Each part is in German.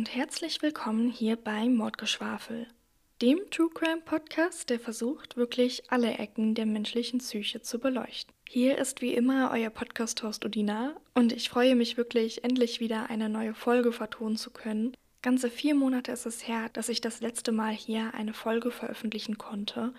und herzlich willkommen hier bei Mordgeschwafel, dem True Crime Podcast, der versucht, wirklich alle Ecken der menschlichen Psyche zu beleuchten. Hier ist wie immer euer Podcast-Host Udina und ich freue mich wirklich, endlich wieder eine neue Folge vertonen zu können. Ganze vier Monate ist es her, dass ich das letzte Mal hier eine Folge veröffentlichen konnte.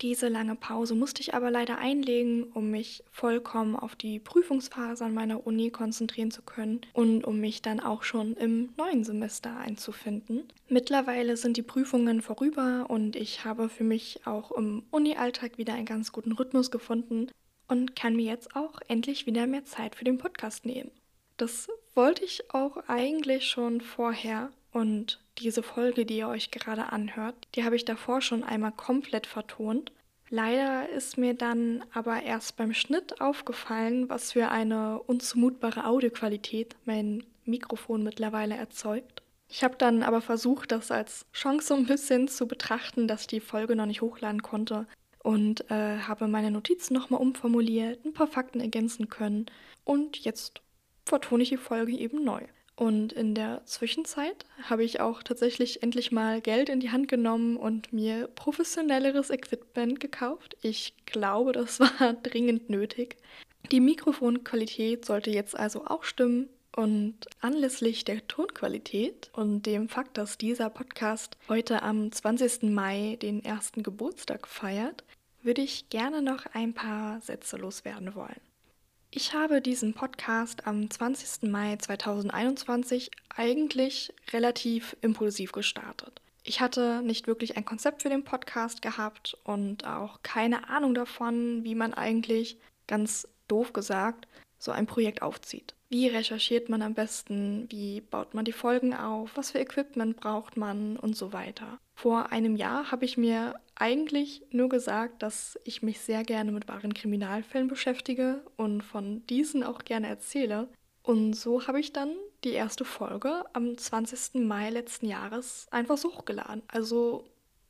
Diese lange Pause musste ich aber leider einlegen, um mich vollkommen auf die Prüfungsphase an meiner Uni konzentrieren zu können und um mich dann auch schon im neuen Semester einzufinden. Mittlerweile sind die Prüfungen vorüber und ich habe für mich auch im Uni-Alltag wieder einen ganz guten Rhythmus gefunden und kann mir jetzt auch endlich wieder mehr Zeit für den Podcast nehmen. Das wollte ich auch eigentlich schon vorher und diese Folge, die ihr euch gerade anhört, die habe ich davor schon einmal komplett vertont. Leider ist mir dann aber erst beim Schnitt aufgefallen, was für eine unzumutbare Audioqualität mein Mikrofon mittlerweile erzeugt. Ich habe dann aber versucht, das als Chance so ein bisschen zu betrachten, dass ich die Folge noch nicht hochladen konnte und äh, habe meine Notizen nochmal umformuliert, ein paar Fakten ergänzen können und jetzt vertone ich die Folge eben neu. Und in der Zwischenzeit habe ich auch tatsächlich endlich mal Geld in die Hand genommen und mir professionelleres Equipment gekauft. Ich glaube, das war dringend nötig. Die Mikrofonqualität sollte jetzt also auch stimmen. Und anlässlich der Tonqualität und dem Fakt, dass dieser Podcast heute am 20. Mai den ersten Geburtstag feiert, würde ich gerne noch ein paar Sätze loswerden wollen. Ich habe diesen Podcast am 20. Mai 2021 eigentlich relativ impulsiv gestartet. Ich hatte nicht wirklich ein Konzept für den Podcast gehabt und auch keine Ahnung davon, wie man eigentlich, ganz doof gesagt, so ein Projekt aufzieht. Wie recherchiert man am besten? Wie baut man die Folgen auf? Was für Equipment braucht man? Und so weiter. Vor einem Jahr habe ich mir eigentlich nur gesagt, dass ich mich sehr gerne mit wahren Kriminalfällen beschäftige und von diesen auch gerne erzähle. Und so habe ich dann die erste Folge am 20. Mai letzten Jahres einfach hochgeladen. Also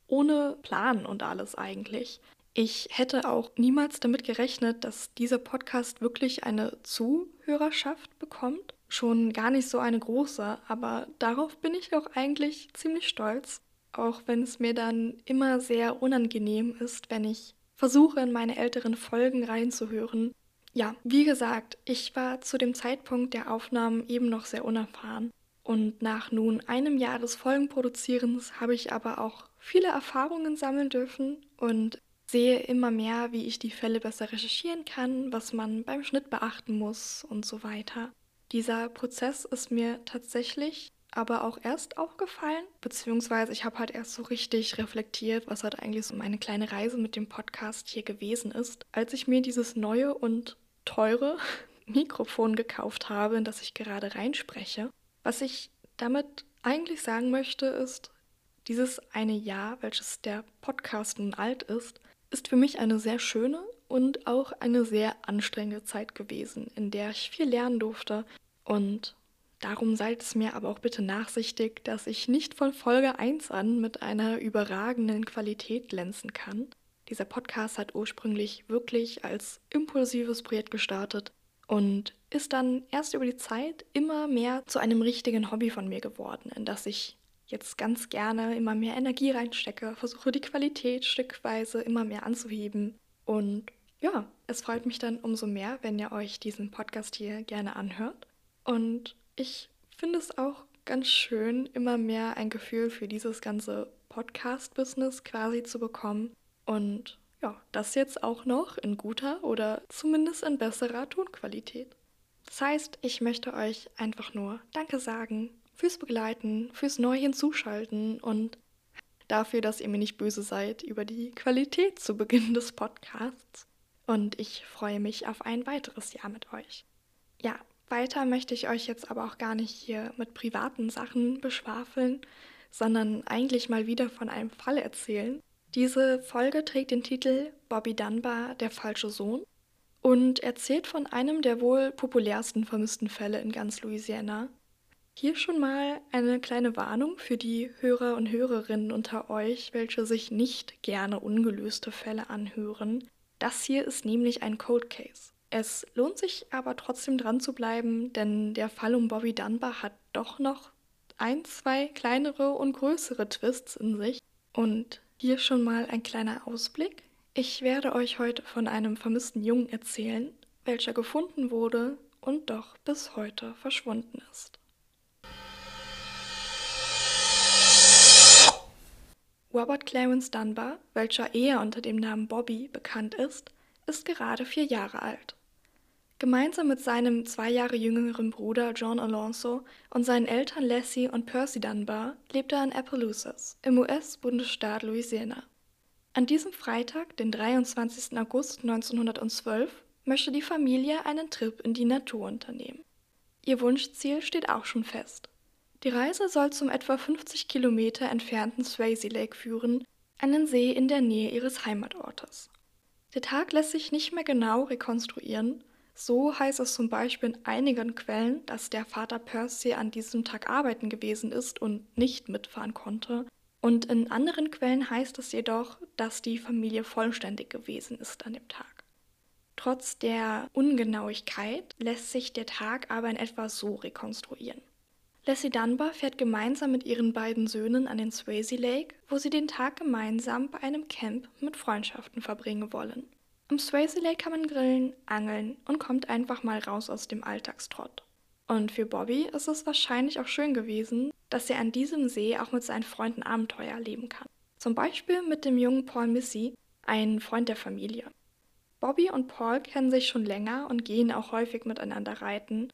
ohne Plan und alles eigentlich. Ich hätte auch niemals damit gerechnet, dass dieser Podcast wirklich eine Zuhörerschaft bekommt. Schon gar nicht so eine große, aber darauf bin ich auch eigentlich ziemlich stolz, auch wenn es mir dann immer sehr unangenehm ist, wenn ich versuche, in meine älteren Folgen reinzuhören. Ja, wie gesagt, ich war zu dem Zeitpunkt der Aufnahmen eben noch sehr unerfahren. Und nach nun einem Jahr des Folgenproduzierens habe ich aber auch viele Erfahrungen sammeln dürfen und sehe immer mehr, wie ich die Fälle besser recherchieren kann, was man beim Schnitt beachten muss und so weiter. Dieser Prozess ist mir tatsächlich aber auch erst aufgefallen, beziehungsweise ich habe halt erst so richtig reflektiert, was halt eigentlich so meine kleine Reise mit dem Podcast hier gewesen ist, als ich mir dieses neue und teure Mikrofon gekauft habe, in das ich gerade reinspreche. Was ich damit eigentlich sagen möchte, ist, dieses eine Jahr, welches der Podcast nun alt ist, ist für mich eine sehr schöne und auch eine sehr anstrengende Zeit gewesen, in der ich viel lernen durfte. Und darum seid es mir aber auch bitte nachsichtig, dass ich nicht von Folge 1 an mit einer überragenden Qualität glänzen kann. Dieser Podcast hat ursprünglich wirklich als impulsives Projekt gestartet und ist dann erst über die Zeit immer mehr zu einem richtigen Hobby von mir geworden, in das ich jetzt ganz gerne immer mehr Energie reinstecke, versuche die Qualität stückweise immer mehr anzuheben. Und ja, es freut mich dann umso mehr, wenn ihr euch diesen Podcast hier gerne anhört. Und ich finde es auch ganz schön, immer mehr ein Gefühl für dieses ganze Podcast-Business quasi zu bekommen. Und ja, das jetzt auch noch in guter oder zumindest in besserer Tonqualität. Das heißt, ich möchte euch einfach nur Danke sagen fürs Begleiten, fürs neu hinzuschalten und dafür, dass ihr mir nicht böse seid über die Qualität zu Beginn des Podcasts. Und ich freue mich auf ein weiteres Jahr mit euch. Ja, weiter möchte ich euch jetzt aber auch gar nicht hier mit privaten Sachen beschwafeln, sondern eigentlich mal wieder von einem Fall erzählen. Diese Folge trägt den Titel Bobby Dunbar, der falsche Sohn und erzählt von einem der wohl populärsten vermissten Fälle in ganz Louisiana, hier schon mal eine kleine Warnung für die Hörer und Hörerinnen unter euch, welche sich nicht gerne ungelöste Fälle anhören. Das hier ist nämlich ein Cold Case. Es lohnt sich aber trotzdem dran zu bleiben, denn der Fall um Bobby Dunbar hat doch noch ein, zwei kleinere und größere Twists in sich. Und hier schon mal ein kleiner Ausblick. Ich werde euch heute von einem vermissten Jungen erzählen, welcher gefunden wurde und doch bis heute verschwunden ist. Robert Clarence Dunbar, welcher eher unter dem Namen Bobby bekannt ist, ist gerade vier Jahre alt. Gemeinsam mit seinem zwei Jahre jüngeren Bruder John Alonso und seinen Eltern Lassie und Percy Dunbar lebt er in Appaloosas im US-Bundesstaat Louisiana. An diesem Freitag, den 23. August 1912, möchte die Familie einen Trip in die Natur unternehmen. Ihr Wunschziel steht auch schon fest. Die Reise soll zum etwa 50 Kilometer entfernten Swayze Lake führen, einen See in der Nähe ihres Heimatortes. Der Tag lässt sich nicht mehr genau rekonstruieren. So heißt es zum Beispiel in einigen Quellen, dass der Vater Percy an diesem Tag arbeiten gewesen ist und nicht mitfahren konnte. Und in anderen Quellen heißt es jedoch, dass die Familie vollständig gewesen ist an dem Tag. Trotz der Ungenauigkeit lässt sich der Tag aber in etwa so rekonstruieren. Lassie Dunbar fährt gemeinsam mit ihren beiden Söhnen an den Swayze Lake, wo sie den Tag gemeinsam bei einem Camp mit Freundschaften verbringen wollen. Am Swayze Lake kann man grillen, angeln und kommt einfach mal raus aus dem Alltagstrott. Und für Bobby ist es wahrscheinlich auch schön gewesen, dass er an diesem See auch mit seinen Freunden Abenteuer erleben kann. Zum Beispiel mit dem jungen Paul Missy, ein Freund der Familie. Bobby und Paul kennen sich schon länger und gehen auch häufig miteinander reiten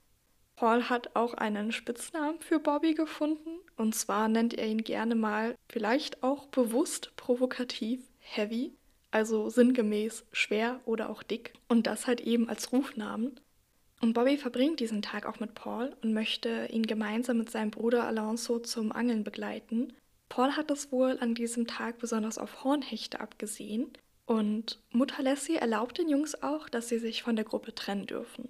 Paul hat auch einen Spitznamen für Bobby gefunden. Und zwar nennt er ihn gerne mal, vielleicht auch bewusst provokativ, Heavy. Also sinngemäß schwer oder auch dick. Und das halt eben als Rufnamen. Und Bobby verbringt diesen Tag auch mit Paul und möchte ihn gemeinsam mit seinem Bruder Alonso zum Angeln begleiten. Paul hat es wohl an diesem Tag besonders auf Hornhechte abgesehen. Und Mutter Lassie erlaubt den Jungs auch, dass sie sich von der Gruppe trennen dürfen.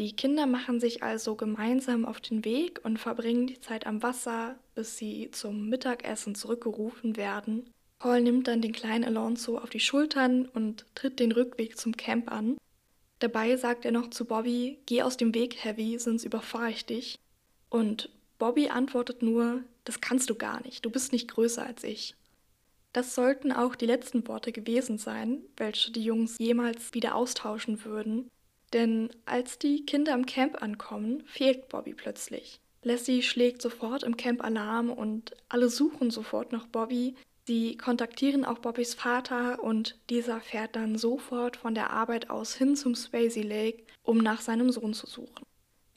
Die Kinder machen sich also gemeinsam auf den Weg und verbringen die Zeit am Wasser, bis sie zum Mittagessen zurückgerufen werden. Paul nimmt dann den kleinen Alonso auf die Schultern und tritt den Rückweg zum Camp an. Dabei sagt er noch zu Bobby, geh aus dem Weg, Heavy, sonst überfahre ich dich. Und Bobby antwortet nur, das kannst du gar nicht, du bist nicht größer als ich. Das sollten auch die letzten Worte gewesen sein, welche die Jungs jemals wieder austauschen würden, denn als die Kinder im Camp ankommen, fehlt Bobby plötzlich. Lassie schlägt sofort im Camp Alarm und alle suchen sofort nach Bobby. Sie kontaktieren auch Bobbys Vater und dieser fährt dann sofort von der Arbeit aus hin zum Swayze Lake, um nach seinem Sohn zu suchen.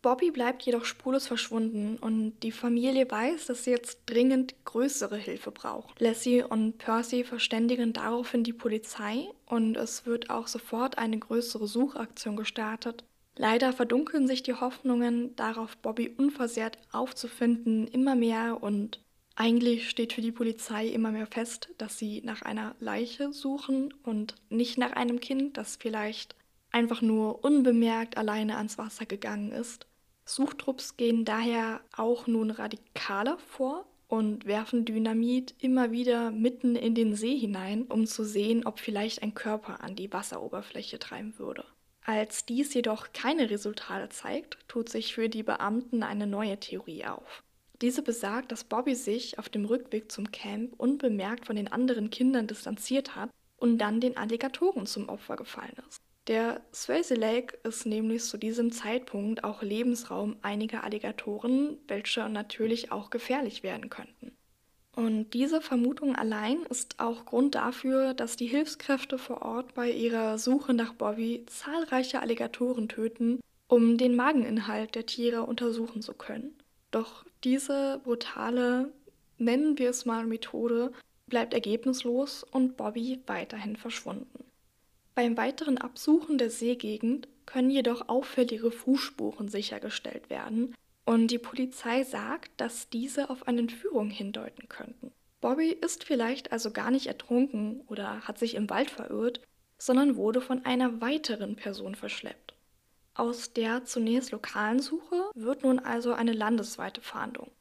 Bobby bleibt jedoch spurlos verschwunden und die Familie weiß, dass sie jetzt dringend größere Hilfe braucht. Lassie und Percy verständigen daraufhin die Polizei und es wird auch sofort eine größere Suchaktion gestartet. Leider verdunkeln sich die Hoffnungen, darauf Bobby unversehrt aufzufinden, immer mehr und eigentlich steht für die Polizei immer mehr fest, dass sie nach einer Leiche suchen und nicht nach einem Kind, das vielleicht einfach nur unbemerkt alleine ans Wasser gegangen ist. Suchtrupps gehen daher auch nun radikaler vor und werfen Dynamit immer wieder mitten in den See hinein, um zu sehen, ob vielleicht ein Körper an die Wasseroberfläche treiben würde. Als dies jedoch keine Resultate zeigt, tut sich für die Beamten eine neue Theorie auf. Diese besagt, dass Bobby sich auf dem Rückweg zum Camp unbemerkt von den anderen Kindern distanziert hat und dann den Alligatoren zum Opfer gefallen ist. Der Swayze Lake ist nämlich zu diesem Zeitpunkt auch Lebensraum einiger Alligatoren, welche natürlich auch gefährlich werden könnten. Und diese Vermutung allein ist auch Grund dafür, dass die Hilfskräfte vor Ort bei ihrer Suche nach Bobby zahlreiche Alligatoren töten, um den Mageninhalt der Tiere untersuchen zu können. Doch diese brutale, nennen wir es mal Methode, bleibt ergebnislos und Bobby weiterhin verschwunden. Beim weiteren Absuchen der Seegegend können jedoch auffällige Fußspuren sichergestellt werden und die Polizei sagt, dass diese auf eine Entführung hindeuten könnten. Bobby ist vielleicht also gar nicht ertrunken oder hat sich im Wald verirrt, sondern wurde von einer weiteren Person verschleppt. Aus der zunächst lokalen Suche wird nun also eine landesweite Fahndung.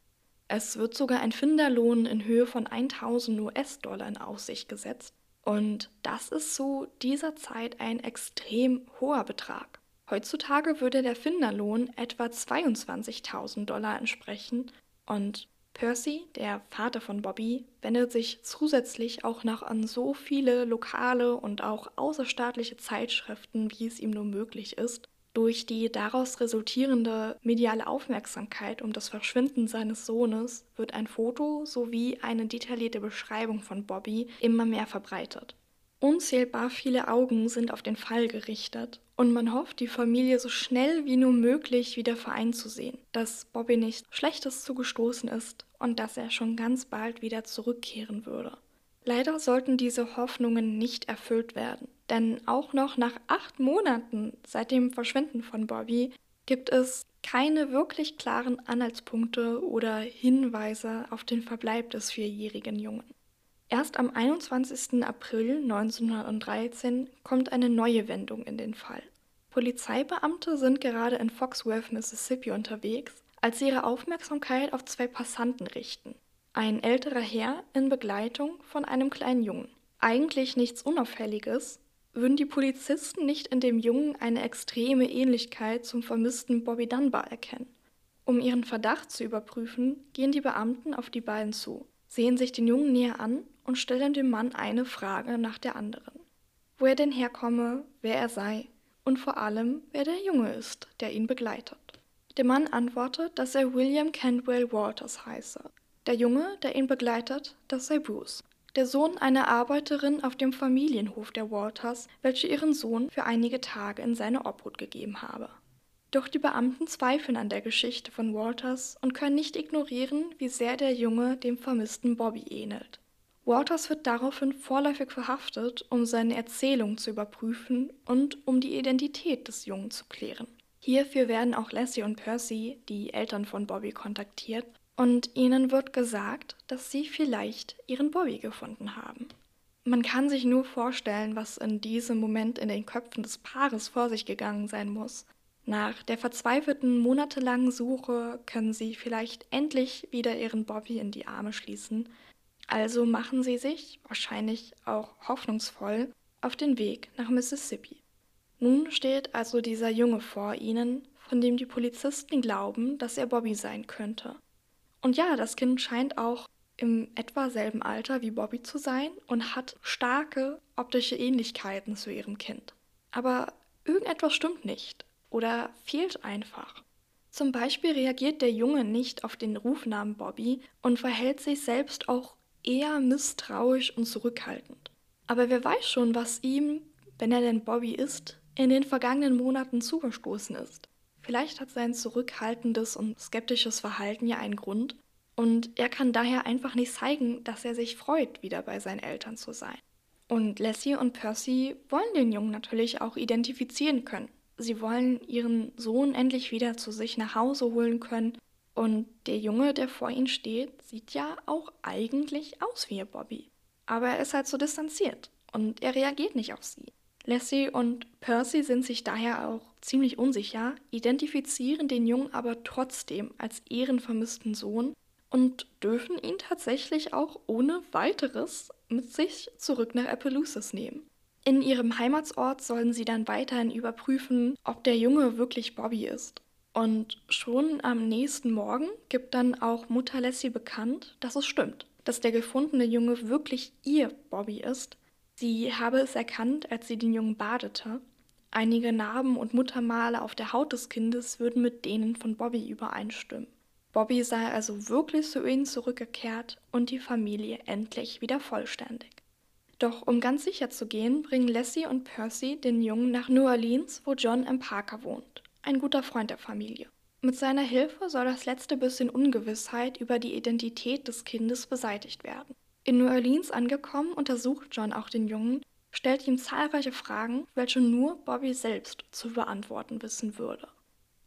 Es wird sogar ein Finderlohn in Höhe von 1000 US-Dollar in Aussicht gesetzt und das ist zu dieser Zeit ein extrem hoher Betrag. Heutzutage würde der Finderlohn etwa 22.000 Dollar entsprechen und Percy, der Vater von Bobby, wendet sich zusätzlich auch noch an so viele lokale und auch außerstaatliche Zeitschriften, wie es ihm nur möglich ist. Durch die daraus resultierende mediale Aufmerksamkeit um das Verschwinden seines Sohnes wird ein Foto sowie eine detaillierte Beschreibung von Bobby immer mehr verbreitet. Unzählbar viele Augen sind auf den Fall gerichtet und man hofft, die Familie so schnell wie nur möglich wieder vereint zu sehen, dass Bobby nicht Schlechtes zugestoßen ist und dass er schon ganz bald wieder zurückkehren würde. Leider sollten diese Hoffnungen nicht erfüllt werden, denn auch noch nach acht Monaten seit dem Verschwinden von Bobby gibt es keine wirklich klaren Anhaltspunkte oder Hinweise auf den Verbleib des vierjährigen Jungen. Erst am 21. April 1913 kommt eine neue Wendung in den Fall. Polizeibeamte sind gerade in Foxworth, Mississippi unterwegs, als sie ihre Aufmerksamkeit auf zwei Passanten richten. Ein älterer Herr in Begleitung von einem kleinen Jungen. Eigentlich nichts Unauffälliges, würden die Polizisten nicht in dem Jungen eine extreme Ähnlichkeit zum vermissten Bobby Dunbar erkennen. Um ihren Verdacht zu überprüfen, gehen die Beamten auf die beiden zu, sehen sich den Jungen näher an und stellen dem Mann eine Frage nach der anderen. Wo er denn herkomme, wer er sei und vor allem, wer der Junge ist, der ihn begleitet. Der Mann antwortet, dass er William Cantwell Waters heiße. Der Junge, der ihn begleitet, das sei Bruce, der Sohn einer Arbeiterin auf dem Familienhof der Waters, welche ihren Sohn für einige Tage in seine Obhut gegeben habe. Doch die Beamten zweifeln an der Geschichte von Waters und können nicht ignorieren, wie sehr der Junge dem vermissten Bobby ähnelt. Waters wird daraufhin vorläufig verhaftet, um seine Erzählung zu überprüfen und um die Identität des Jungen zu klären. Hierfür werden auch Lassie und Percy, die Eltern von Bobby, kontaktiert und ihnen wird gesagt, dass sie vielleicht ihren Bobby gefunden haben. Man kann sich nur vorstellen, was in diesem Moment in den Köpfen des Paares vor sich gegangen sein muss. Nach der verzweifelten monatelangen Suche können sie vielleicht endlich wieder ihren Bobby in die Arme schließen also machen sie sich, wahrscheinlich auch hoffnungsvoll, auf den Weg nach Mississippi. Nun steht also dieser Junge vor ihnen, von dem die Polizisten glauben, dass er Bobby sein könnte. Und ja, das Kind scheint auch im etwa selben Alter wie Bobby zu sein und hat starke optische Ähnlichkeiten zu ihrem Kind. Aber irgendetwas stimmt nicht oder fehlt einfach. Zum Beispiel reagiert der Junge nicht auf den Rufnamen Bobby und verhält sich selbst auch eher misstrauisch und zurückhaltend. Aber wer weiß schon, was ihm, wenn er denn Bobby ist, in den vergangenen Monaten zugestoßen ist. Vielleicht hat sein zurückhaltendes und skeptisches Verhalten ja einen Grund und er kann daher einfach nicht zeigen, dass er sich freut, wieder bei seinen Eltern zu sein. Und Lassie und Percy wollen den Jungen natürlich auch identifizieren können. Sie wollen ihren Sohn endlich wieder zu sich nach Hause holen können und der Junge, der vor ihnen steht, sieht ja auch eigentlich aus wie ihr Bobby. Aber er ist halt so distanziert und er reagiert nicht auf sie. Lassie und Percy sind sich daher auch ziemlich unsicher, identifizieren den Jungen aber trotzdem als ihren vermissten Sohn und dürfen ihn tatsächlich auch ohne weiteres mit sich zurück nach Appaloosis nehmen. In ihrem Heimatsort sollen sie dann weiterhin überprüfen, ob der Junge wirklich Bobby ist. Und schon am nächsten Morgen gibt dann auch Mutter Lassie bekannt, dass es stimmt, dass der gefundene Junge wirklich ihr Bobby ist. Sie habe es erkannt, als sie den Jungen badete. Einige Narben und Muttermale auf der Haut des Kindes würden mit denen von Bobby übereinstimmen. Bobby sei also wirklich zu ihnen zurückgekehrt und die Familie endlich wieder vollständig. Doch um ganz sicher zu gehen, bringen Lassie und Percy den Jungen nach New Orleans, wo John M. Parker wohnt ein guter Freund der Familie. Mit seiner Hilfe soll das letzte bisschen Ungewissheit über die Identität des Kindes beseitigt werden. In New Orleans angekommen, untersucht John auch den Jungen, stellt ihm zahlreiche Fragen, welche nur Bobby selbst zu beantworten wissen würde.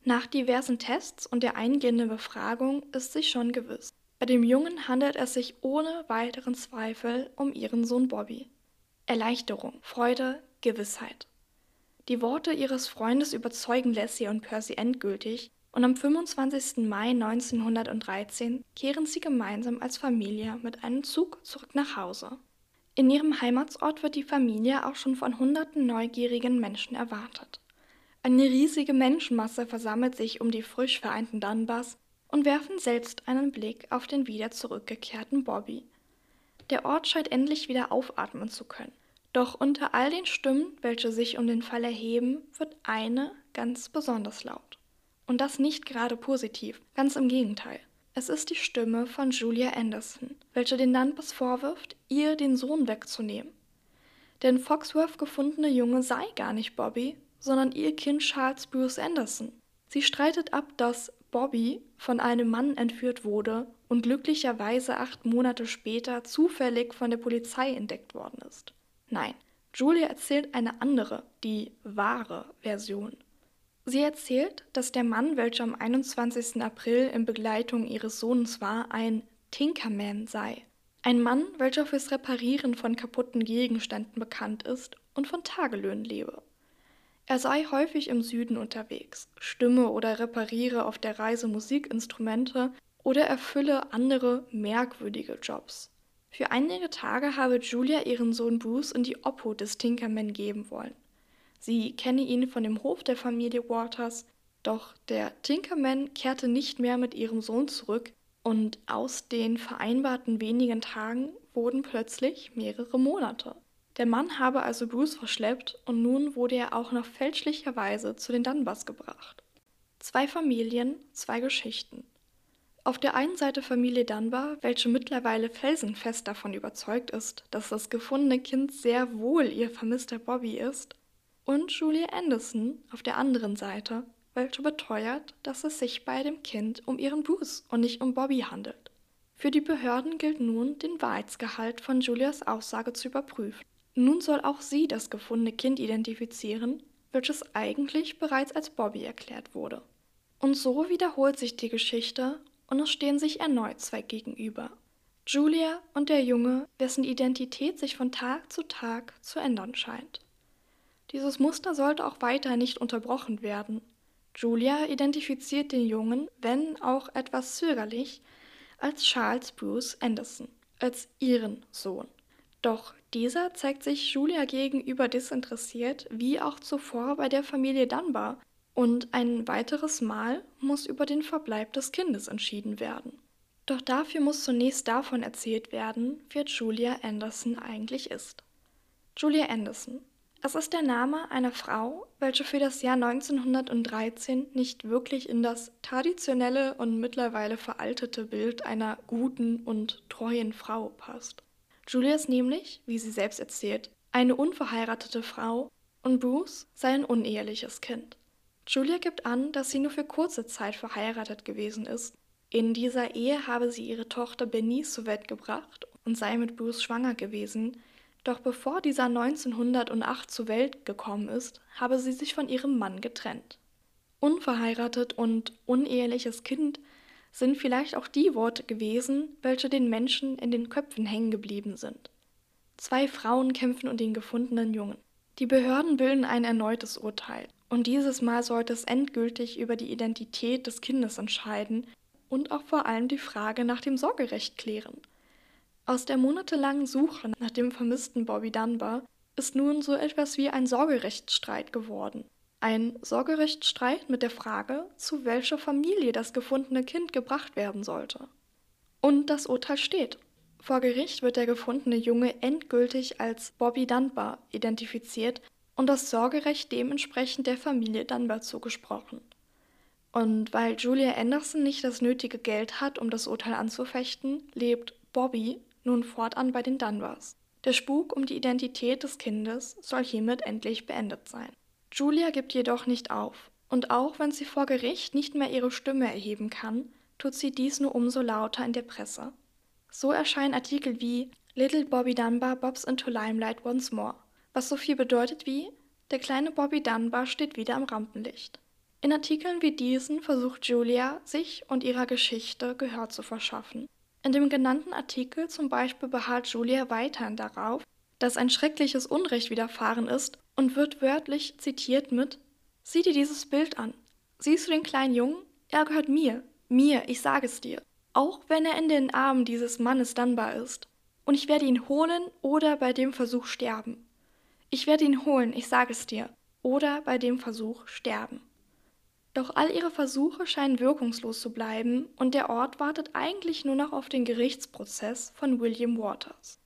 Nach diversen Tests und der eingehenden Befragung ist sich schon gewiss. Bei dem Jungen handelt es sich ohne weiteren Zweifel um ihren Sohn Bobby. Erleichterung, Freude, Gewissheit. Die Worte ihres Freundes überzeugen Lassie und Percy endgültig und am 25. Mai 1913 kehren sie gemeinsam als Familie mit einem Zug zurück nach Hause. In ihrem Heimatsort wird die Familie auch schon von hunderten neugierigen Menschen erwartet. Eine riesige Menschenmasse versammelt sich um die frisch vereinten Dunbars und werfen selbst einen Blick auf den wieder zurückgekehrten Bobby. Der Ort scheint endlich wieder aufatmen zu können. Doch unter all den Stimmen, welche sich um den Fall erheben, wird eine ganz besonders laut. Und das nicht gerade positiv, ganz im Gegenteil. Es ist die Stimme von Julia Anderson, welche den Dunbars vorwirft, ihr den Sohn wegzunehmen. Der in Foxworth gefundene Junge sei gar nicht Bobby, sondern ihr Kind Charles Bruce Anderson. Sie streitet ab, dass Bobby von einem Mann entführt wurde und glücklicherweise acht Monate später zufällig von der Polizei entdeckt worden ist. Nein, Julia erzählt eine andere, die wahre Version. Sie erzählt, dass der Mann, welcher am 21. April in Begleitung ihres Sohnes war, ein Tinkerman sei. Ein Mann, welcher fürs Reparieren von kaputten Gegenständen bekannt ist und von Tagelöhnen lebe. Er sei häufig im Süden unterwegs, stimme oder repariere auf der Reise Musikinstrumente oder erfülle andere merkwürdige Jobs. Für einige Tage habe Julia ihren Sohn Bruce in die Obhut des Tinkerman geben wollen. Sie kenne ihn von dem Hof der Familie Waters, doch der Tinkerman kehrte nicht mehr mit ihrem Sohn zurück und aus den vereinbarten wenigen Tagen wurden plötzlich mehrere Monate. Der Mann habe also Bruce verschleppt und nun wurde er auch noch fälschlicherweise zu den Dunbars gebracht. Zwei Familien, zwei Geschichten. Auf der einen Seite Familie Dunbar, welche mittlerweile felsenfest davon überzeugt ist, dass das gefundene Kind sehr wohl ihr vermisster Bobby ist, und Julia Anderson auf der anderen Seite, welche beteuert, dass es sich bei dem Kind um ihren Bruce und nicht um Bobby handelt. Für die Behörden gilt nun, den Wahrheitsgehalt von Julias Aussage zu überprüfen. Nun soll auch sie das gefundene Kind identifizieren, welches eigentlich bereits als Bobby erklärt wurde. Und so wiederholt sich die Geschichte und es stehen sich erneut zwei gegenüber. Julia und der Junge, dessen Identität sich von Tag zu Tag zu ändern scheint. Dieses Muster sollte auch weiter nicht unterbrochen werden. Julia identifiziert den Jungen, wenn auch etwas zögerlich, als Charles Bruce Anderson, als ihren Sohn. Doch dieser zeigt sich Julia gegenüber desinteressiert, wie auch zuvor bei der Familie Dunbar, und ein weiteres Mal muss über den Verbleib des Kindes entschieden werden. Doch dafür muss zunächst davon erzählt werden, wer Julia Anderson eigentlich ist. Julia Anderson. Es ist der Name einer Frau, welche für das Jahr 1913 nicht wirklich in das traditionelle und mittlerweile veraltete Bild einer guten und treuen Frau passt. Julia ist nämlich, wie sie selbst erzählt, eine unverheiratete Frau und Bruce sei ein uneheliches Kind. Julia gibt an, dass sie nur für kurze Zeit verheiratet gewesen ist. In dieser Ehe habe sie ihre Tochter Bernice zur Welt gebracht und sei mit Bruce schwanger gewesen, doch bevor dieser 1908 zur Welt gekommen ist, habe sie sich von ihrem Mann getrennt. Unverheiratet und uneheliches Kind sind vielleicht auch die Worte gewesen, welche den Menschen in den Köpfen hängen geblieben sind. Zwei Frauen kämpfen um den gefundenen Jungen. Die Behörden bilden ein erneutes Urteil. Und dieses Mal sollte es endgültig über die Identität des Kindes entscheiden und auch vor allem die Frage nach dem Sorgerecht klären. Aus der monatelangen Suche nach dem vermissten Bobby Dunbar ist nun so etwas wie ein Sorgerechtsstreit geworden. Ein Sorgerechtsstreit mit der Frage, zu welcher Familie das gefundene Kind gebracht werden sollte. Und das Urteil steht. Vor Gericht wird der gefundene Junge endgültig als Bobby Dunbar identifiziert und das Sorgerecht dementsprechend der Familie Dunbar zugesprochen. Und weil Julia Anderson nicht das nötige Geld hat, um das Urteil anzufechten, lebt Bobby nun fortan bei den Dunbars. Der Spuk um die Identität des Kindes soll hiermit endlich beendet sein. Julia gibt jedoch nicht auf, und auch wenn sie vor Gericht nicht mehr ihre Stimme erheben kann, tut sie dies nur umso lauter in der Presse. So erscheinen Artikel wie Little Bobby Dunbar bobs into limelight once more was so viel bedeutet wie der kleine Bobby Dunbar steht wieder am Rampenlicht. In Artikeln wie diesen versucht Julia, sich und ihrer Geschichte Gehör zu verschaffen. In dem genannten Artikel zum Beispiel beharrt Julia weiterhin darauf, dass ein schreckliches Unrecht widerfahren ist und wird wörtlich zitiert mit Sieh dir dieses Bild an. Siehst du den kleinen Jungen? Er gehört mir. Mir, ich sage es dir. Auch wenn er in den Armen dieses Mannes Dunbar ist. Und ich werde ihn holen oder bei dem Versuch sterben. Ich werde ihn holen, ich sage es dir. Oder bei dem Versuch sterben. Doch all ihre Versuche scheinen wirkungslos zu bleiben und der Ort wartet eigentlich nur noch auf den Gerichtsprozess von William Waters.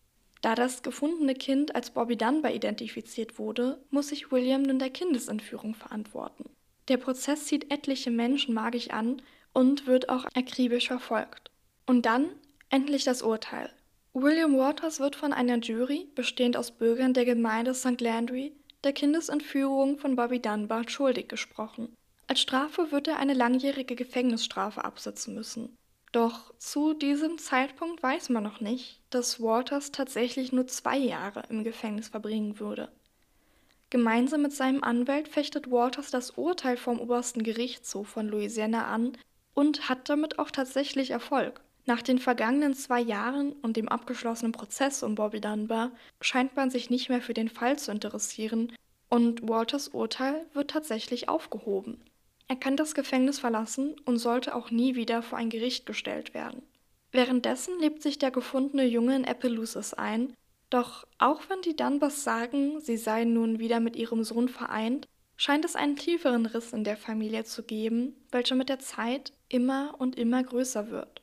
Da das gefundene Kind als Bobby Dunbar identifiziert wurde, muss sich William nun der Kindesentführung verantworten. Der Prozess zieht etliche Menschen magisch an und wird auch akribisch verfolgt. Und dann endlich das Urteil. William Waters wird von einer Jury, bestehend aus Bürgern der Gemeinde St. Landry, der Kindesentführung von Bobby Dunbar schuldig gesprochen. Als Strafe wird er eine langjährige Gefängnisstrafe absitzen müssen. Doch zu diesem Zeitpunkt weiß man noch nicht, dass Walters tatsächlich nur zwei Jahre im Gefängnis verbringen würde. Gemeinsam mit seinem Anwalt fechtet Walters das Urteil vom obersten Gerichtshof von Louisiana an und hat damit auch tatsächlich Erfolg. Nach den vergangenen zwei Jahren und dem abgeschlossenen Prozess um Bobby Dunbar scheint man sich nicht mehr für den Fall zu interessieren und Walters Urteil wird tatsächlich aufgehoben. Er kann das Gefängnis verlassen und sollte auch nie wieder vor ein Gericht gestellt werden. Währenddessen lebt sich der gefundene Junge in Appaloosis ein, doch auch wenn die Dunbars sagen, sie seien nun wieder mit ihrem Sohn vereint, scheint es einen tieferen Riss in der Familie zu geben, welcher mit der Zeit immer und immer größer wird.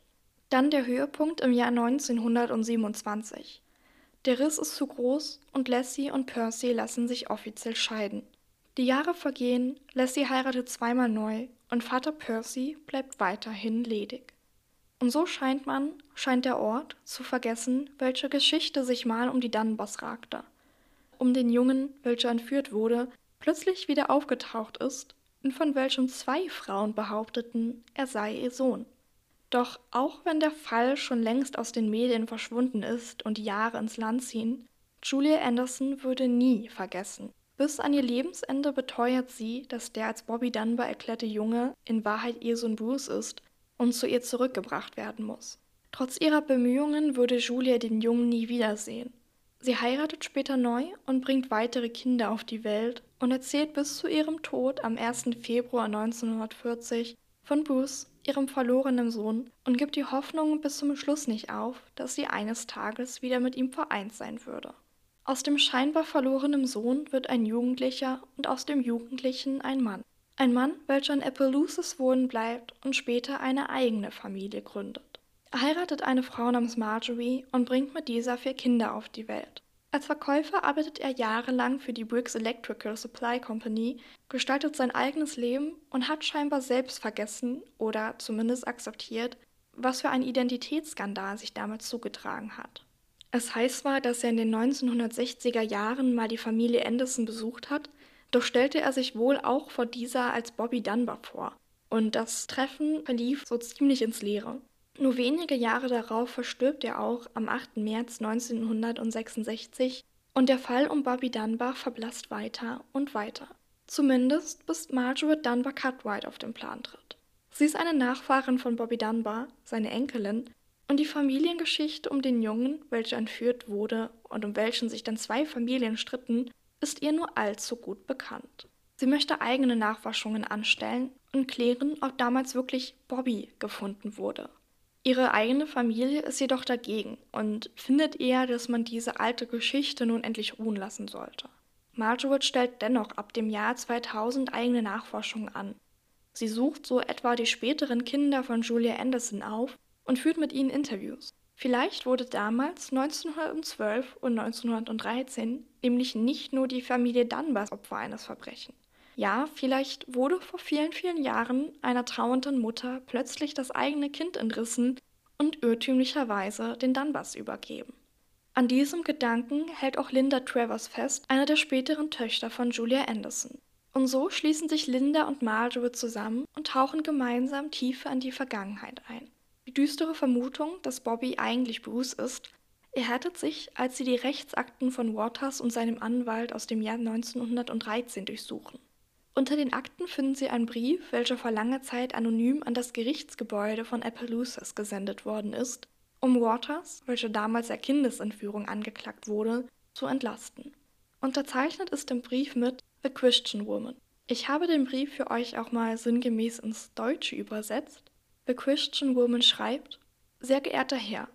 Dann der Höhepunkt im Jahr 1927. Der Riss ist zu groß und Lassie und Percy lassen sich offiziell scheiden. Die Jahre vergehen, Lassie heiratet zweimal neu und Vater Percy bleibt weiterhin ledig. Und so scheint man, scheint der Ort, zu vergessen, welche Geschichte sich mal um die Dunbars ragte. Um den Jungen, welcher entführt wurde, plötzlich wieder aufgetaucht ist und von welchem zwei Frauen behaupteten, er sei ihr Sohn. Doch auch wenn der Fall schon längst aus den Medien verschwunden ist und die Jahre ins Land ziehen, Julia Anderson würde nie vergessen, bis an ihr Lebensende beteuert sie, dass der als Bobby Dunbar erklärte Junge in Wahrheit ihr Sohn Bruce ist und zu ihr zurückgebracht werden muss. Trotz ihrer Bemühungen würde Julia den Jungen nie wiedersehen. Sie heiratet später neu und bringt weitere Kinder auf die Welt und erzählt bis zu ihrem Tod am 1. Februar 1940 von Bruce, ihrem verlorenen Sohn, und gibt die Hoffnung bis zum Schluss nicht auf, dass sie eines Tages wieder mit ihm vereint sein würde. Aus dem scheinbar verlorenen Sohn wird ein Jugendlicher und aus dem Jugendlichen ein Mann. Ein Mann, welcher in Appaloosis wohnen bleibt und später eine eigene Familie gründet. Er heiratet eine Frau namens Marjorie und bringt mit dieser vier Kinder auf die Welt. Als Verkäufer arbeitet er jahrelang für die Briggs Electrical Supply Company, gestaltet sein eigenes Leben und hat scheinbar selbst vergessen oder zumindest akzeptiert, was für ein Identitätsskandal sich damals zugetragen hat. Es heißt zwar, dass er in den 1960er Jahren mal die Familie Anderson besucht hat, doch stellte er sich wohl auch vor dieser als Bobby Dunbar vor. Und das Treffen verlief so ziemlich ins Leere. Nur wenige Jahre darauf verstirbt er auch am 8. März 1966 und der Fall um Bobby Dunbar verblasst weiter und weiter. Zumindest bis Margaret Dunbar Cartwright auf den Plan tritt. Sie ist eine Nachfahrin von Bobby Dunbar, seine Enkelin, und die Familiengeschichte um den Jungen, welcher entführt wurde und um welchen sich dann zwei Familien stritten, ist ihr nur allzu gut bekannt. Sie möchte eigene Nachforschungen anstellen und klären, ob damals wirklich Bobby gefunden wurde. Ihre eigene Familie ist jedoch dagegen und findet eher, dass man diese alte Geschichte nun endlich ruhen lassen sollte. Margaret stellt dennoch ab dem Jahr 2000 eigene Nachforschungen an. Sie sucht so etwa die späteren Kinder von Julia Anderson auf und führt mit ihnen Interviews. Vielleicht wurde damals 1912 und 1913 nämlich nicht nur die Familie Dunbars Opfer eines Verbrechens. Ja, vielleicht wurde vor vielen, vielen Jahren einer trauernden Mutter plötzlich das eigene Kind entrissen und irrtümlicherweise den Dunbars übergeben. An diesem Gedanken hält auch Linda Travers fest, eine der späteren Töchter von Julia Anderson. Und so schließen sich Linda und Marjorie zusammen und tauchen gemeinsam tiefer in die Vergangenheit ein. Die düstere Vermutung, dass Bobby eigentlich Bruce ist, erhärtet sich, als sie die Rechtsakten von Waters und seinem Anwalt aus dem Jahr 1913 durchsuchen. Unter den Akten finden sie einen Brief, welcher vor langer Zeit anonym an das Gerichtsgebäude von Appaloosas gesendet worden ist, um Waters, welcher damals der Kindesentführung angeklagt wurde, zu entlasten. Unterzeichnet ist im Brief mit The Christian Woman. Ich habe den Brief für euch auch mal sinngemäß ins Deutsche übersetzt The Christian Woman schreibt, Sehr geehrter Herr,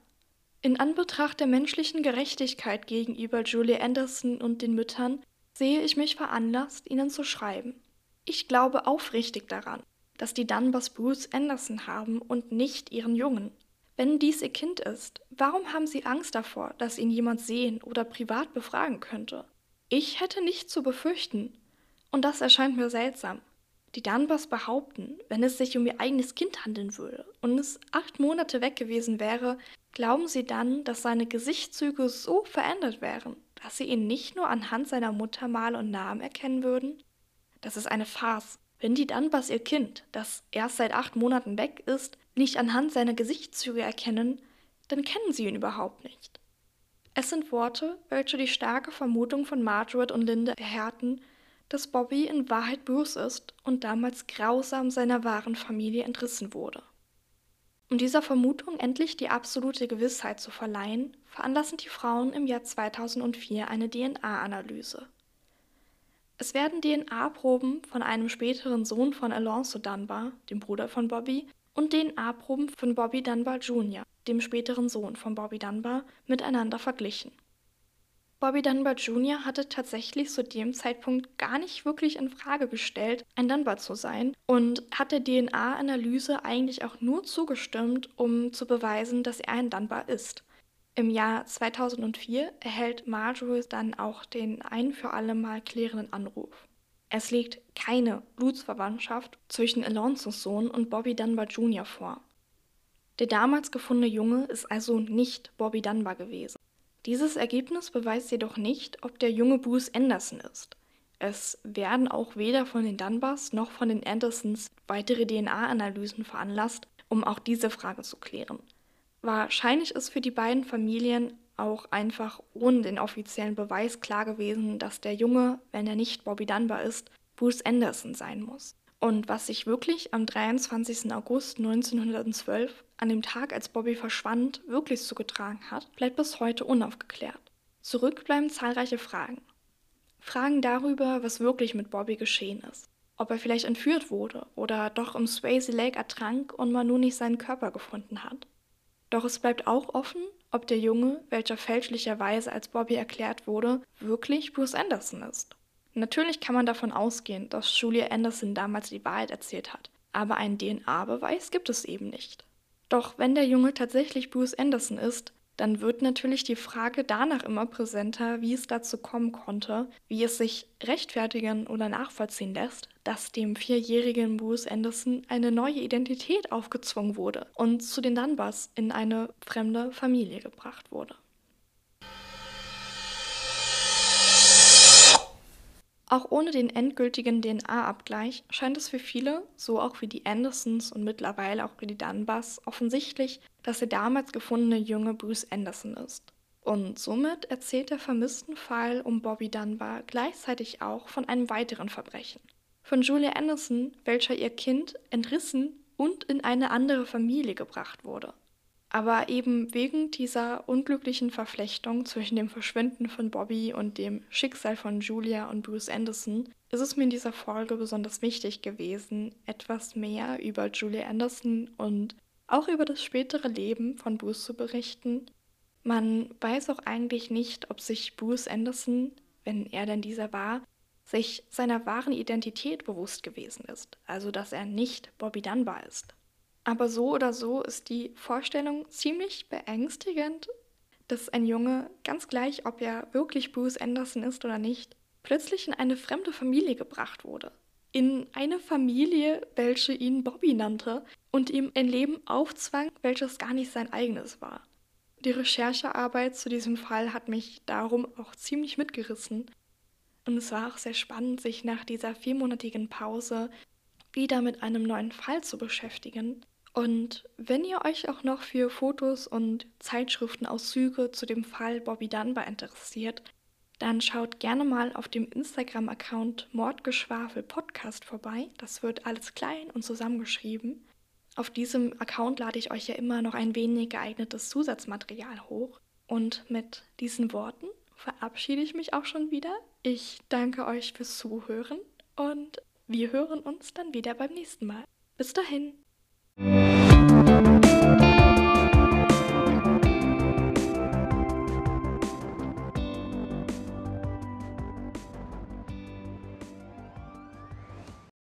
in Anbetracht der menschlichen Gerechtigkeit gegenüber Julie Anderson und den Müttern sehe ich mich veranlasst, Ihnen zu schreiben. Ich glaube aufrichtig daran, dass die Dunbars Bruce Anderson haben und nicht ihren Jungen. Wenn dies ihr Kind ist, warum haben sie Angst davor, dass ihn jemand sehen oder privat befragen könnte? Ich hätte nichts zu befürchten. Und das erscheint mir seltsam. Die Dunbars behaupten, wenn es sich um ihr eigenes Kind handeln würde und es acht Monate weg gewesen wäre, glauben sie dann, dass seine Gesichtszüge so verändert wären, dass sie ihn nicht nur anhand seiner Muttermal und Namen erkennen würden? Das ist eine Farce. Wenn die Dunbars ihr Kind, das erst seit acht Monaten weg ist, nicht anhand seiner Gesichtszüge erkennen, dann kennen sie ihn überhaupt nicht. Es sind Worte, welche die starke Vermutung von Margaret und Linda erhärten, dass Bobby in Wahrheit Bruce ist und damals grausam seiner wahren Familie entrissen wurde. Um dieser Vermutung endlich die absolute Gewissheit zu verleihen, veranlassen die Frauen im Jahr 2004 eine DNA-Analyse. Es werden DNA-Proben von einem späteren Sohn von Alonso Dunbar, dem Bruder von Bobby, und DNA-Proben von Bobby Dunbar Jr., dem späteren Sohn von Bobby Dunbar, miteinander verglichen. Bobby Dunbar Jr. hatte tatsächlich zu dem Zeitpunkt gar nicht wirklich in Frage gestellt, ein Dunbar zu sein und hat der DNA-Analyse eigentlich auch nur zugestimmt, um zu beweisen, dass er ein Dunbar ist. Im Jahr 2004 erhält Marjorie dann auch den ein für alle Mal klärenden Anruf. Es liegt keine Blutsverwandtschaft zwischen Alonsos Sohn und Bobby Dunbar Jr. vor. Der damals gefundene Junge ist also nicht Bobby Dunbar gewesen. Dieses Ergebnis beweist jedoch nicht, ob der Junge Bruce Anderson ist. Es werden auch weder von den Dunbars noch von den Andersons weitere DNA-Analysen veranlasst, um auch diese Frage zu klären. Wahrscheinlich ist für die beiden Familien auch einfach ohne den offiziellen Beweis klar gewesen, dass der Junge, wenn er nicht Bobby Dunbar ist, Bruce Anderson sein muss. Und was sich wirklich am 23. August 1912, an dem Tag, als Bobby verschwand, wirklich zugetragen hat, bleibt bis heute unaufgeklärt. Zurück bleiben zahlreiche Fragen. Fragen darüber, was wirklich mit Bobby geschehen ist. Ob er vielleicht entführt wurde oder doch im Swayze Lake ertrank und man nun nicht seinen Körper gefunden hat. Doch es bleibt auch offen, ob der Junge, welcher fälschlicherweise als Bobby erklärt wurde, wirklich Bruce Anderson ist. Natürlich kann man davon ausgehen, dass Julia Anderson damals die Wahrheit erzählt hat, aber einen DNA-Beweis gibt es eben nicht. Doch wenn der Junge tatsächlich Bruce Anderson ist, dann wird natürlich die Frage danach immer präsenter, wie es dazu kommen konnte, wie es sich rechtfertigen oder nachvollziehen lässt, dass dem vierjährigen Bruce Anderson eine neue Identität aufgezwungen wurde und zu den Dunbars in eine fremde Familie gebracht wurde. Auch ohne den endgültigen DNA-Abgleich scheint es für viele, so auch für die Andersons und mittlerweile auch für die Dunbars, offensichtlich, dass der damals gefundene junge Bruce Anderson ist. Und somit erzählt der vermissten Fall um Bobby Dunbar gleichzeitig auch von einem weiteren Verbrechen. Von Julia Anderson, welcher ihr Kind entrissen und in eine andere Familie gebracht wurde. Aber eben wegen dieser unglücklichen Verflechtung zwischen dem Verschwinden von Bobby und dem Schicksal von Julia und Bruce Anderson ist es mir in dieser Folge besonders wichtig gewesen, etwas mehr über Julia Anderson und auch über das spätere Leben von Bruce zu berichten. Man weiß auch eigentlich nicht, ob sich Bruce Anderson, wenn er denn dieser war, sich seiner wahren Identität bewusst gewesen ist, also dass er nicht Bobby Dunbar ist. Aber so oder so ist die Vorstellung ziemlich beängstigend, dass ein Junge, ganz gleich ob er wirklich Bruce Anderson ist oder nicht, plötzlich in eine fremde Familie gebracht wurde. In eine Familie, welche ihn Bobby nannte und ihm ein Leben aufzwang, welches gar nicht sein eigenes war. Die Recherchearbeit zu diesem Fall hat mich darum auch ziemlich mitgerissen. Und es war auch sehr spannend, sich nach dieser viermonatigen Pause wieder mit einem neuen Fall zu beschäftigen und wenn ihr euch auch noch für Fotos und Zeitschriftenauszüge zu dem Fall Bobby Dunbar interessiert, dann schaut gerne mal auf dem Instagram-Account Mordgeschwafel Podcast vorbei. Das wird alles klein und zusammengeschrieben. Auf diesem Account lade ich euch ja immer noch ein wenig geeignetes Zusatzmaterial hoch. Und mit diesen Worten verabschiede ich mich auch schon wieder. Ich danke euch fürs Zuhören und wir hören uns dann wieder beim nächsten Mal. Bis dahin. Música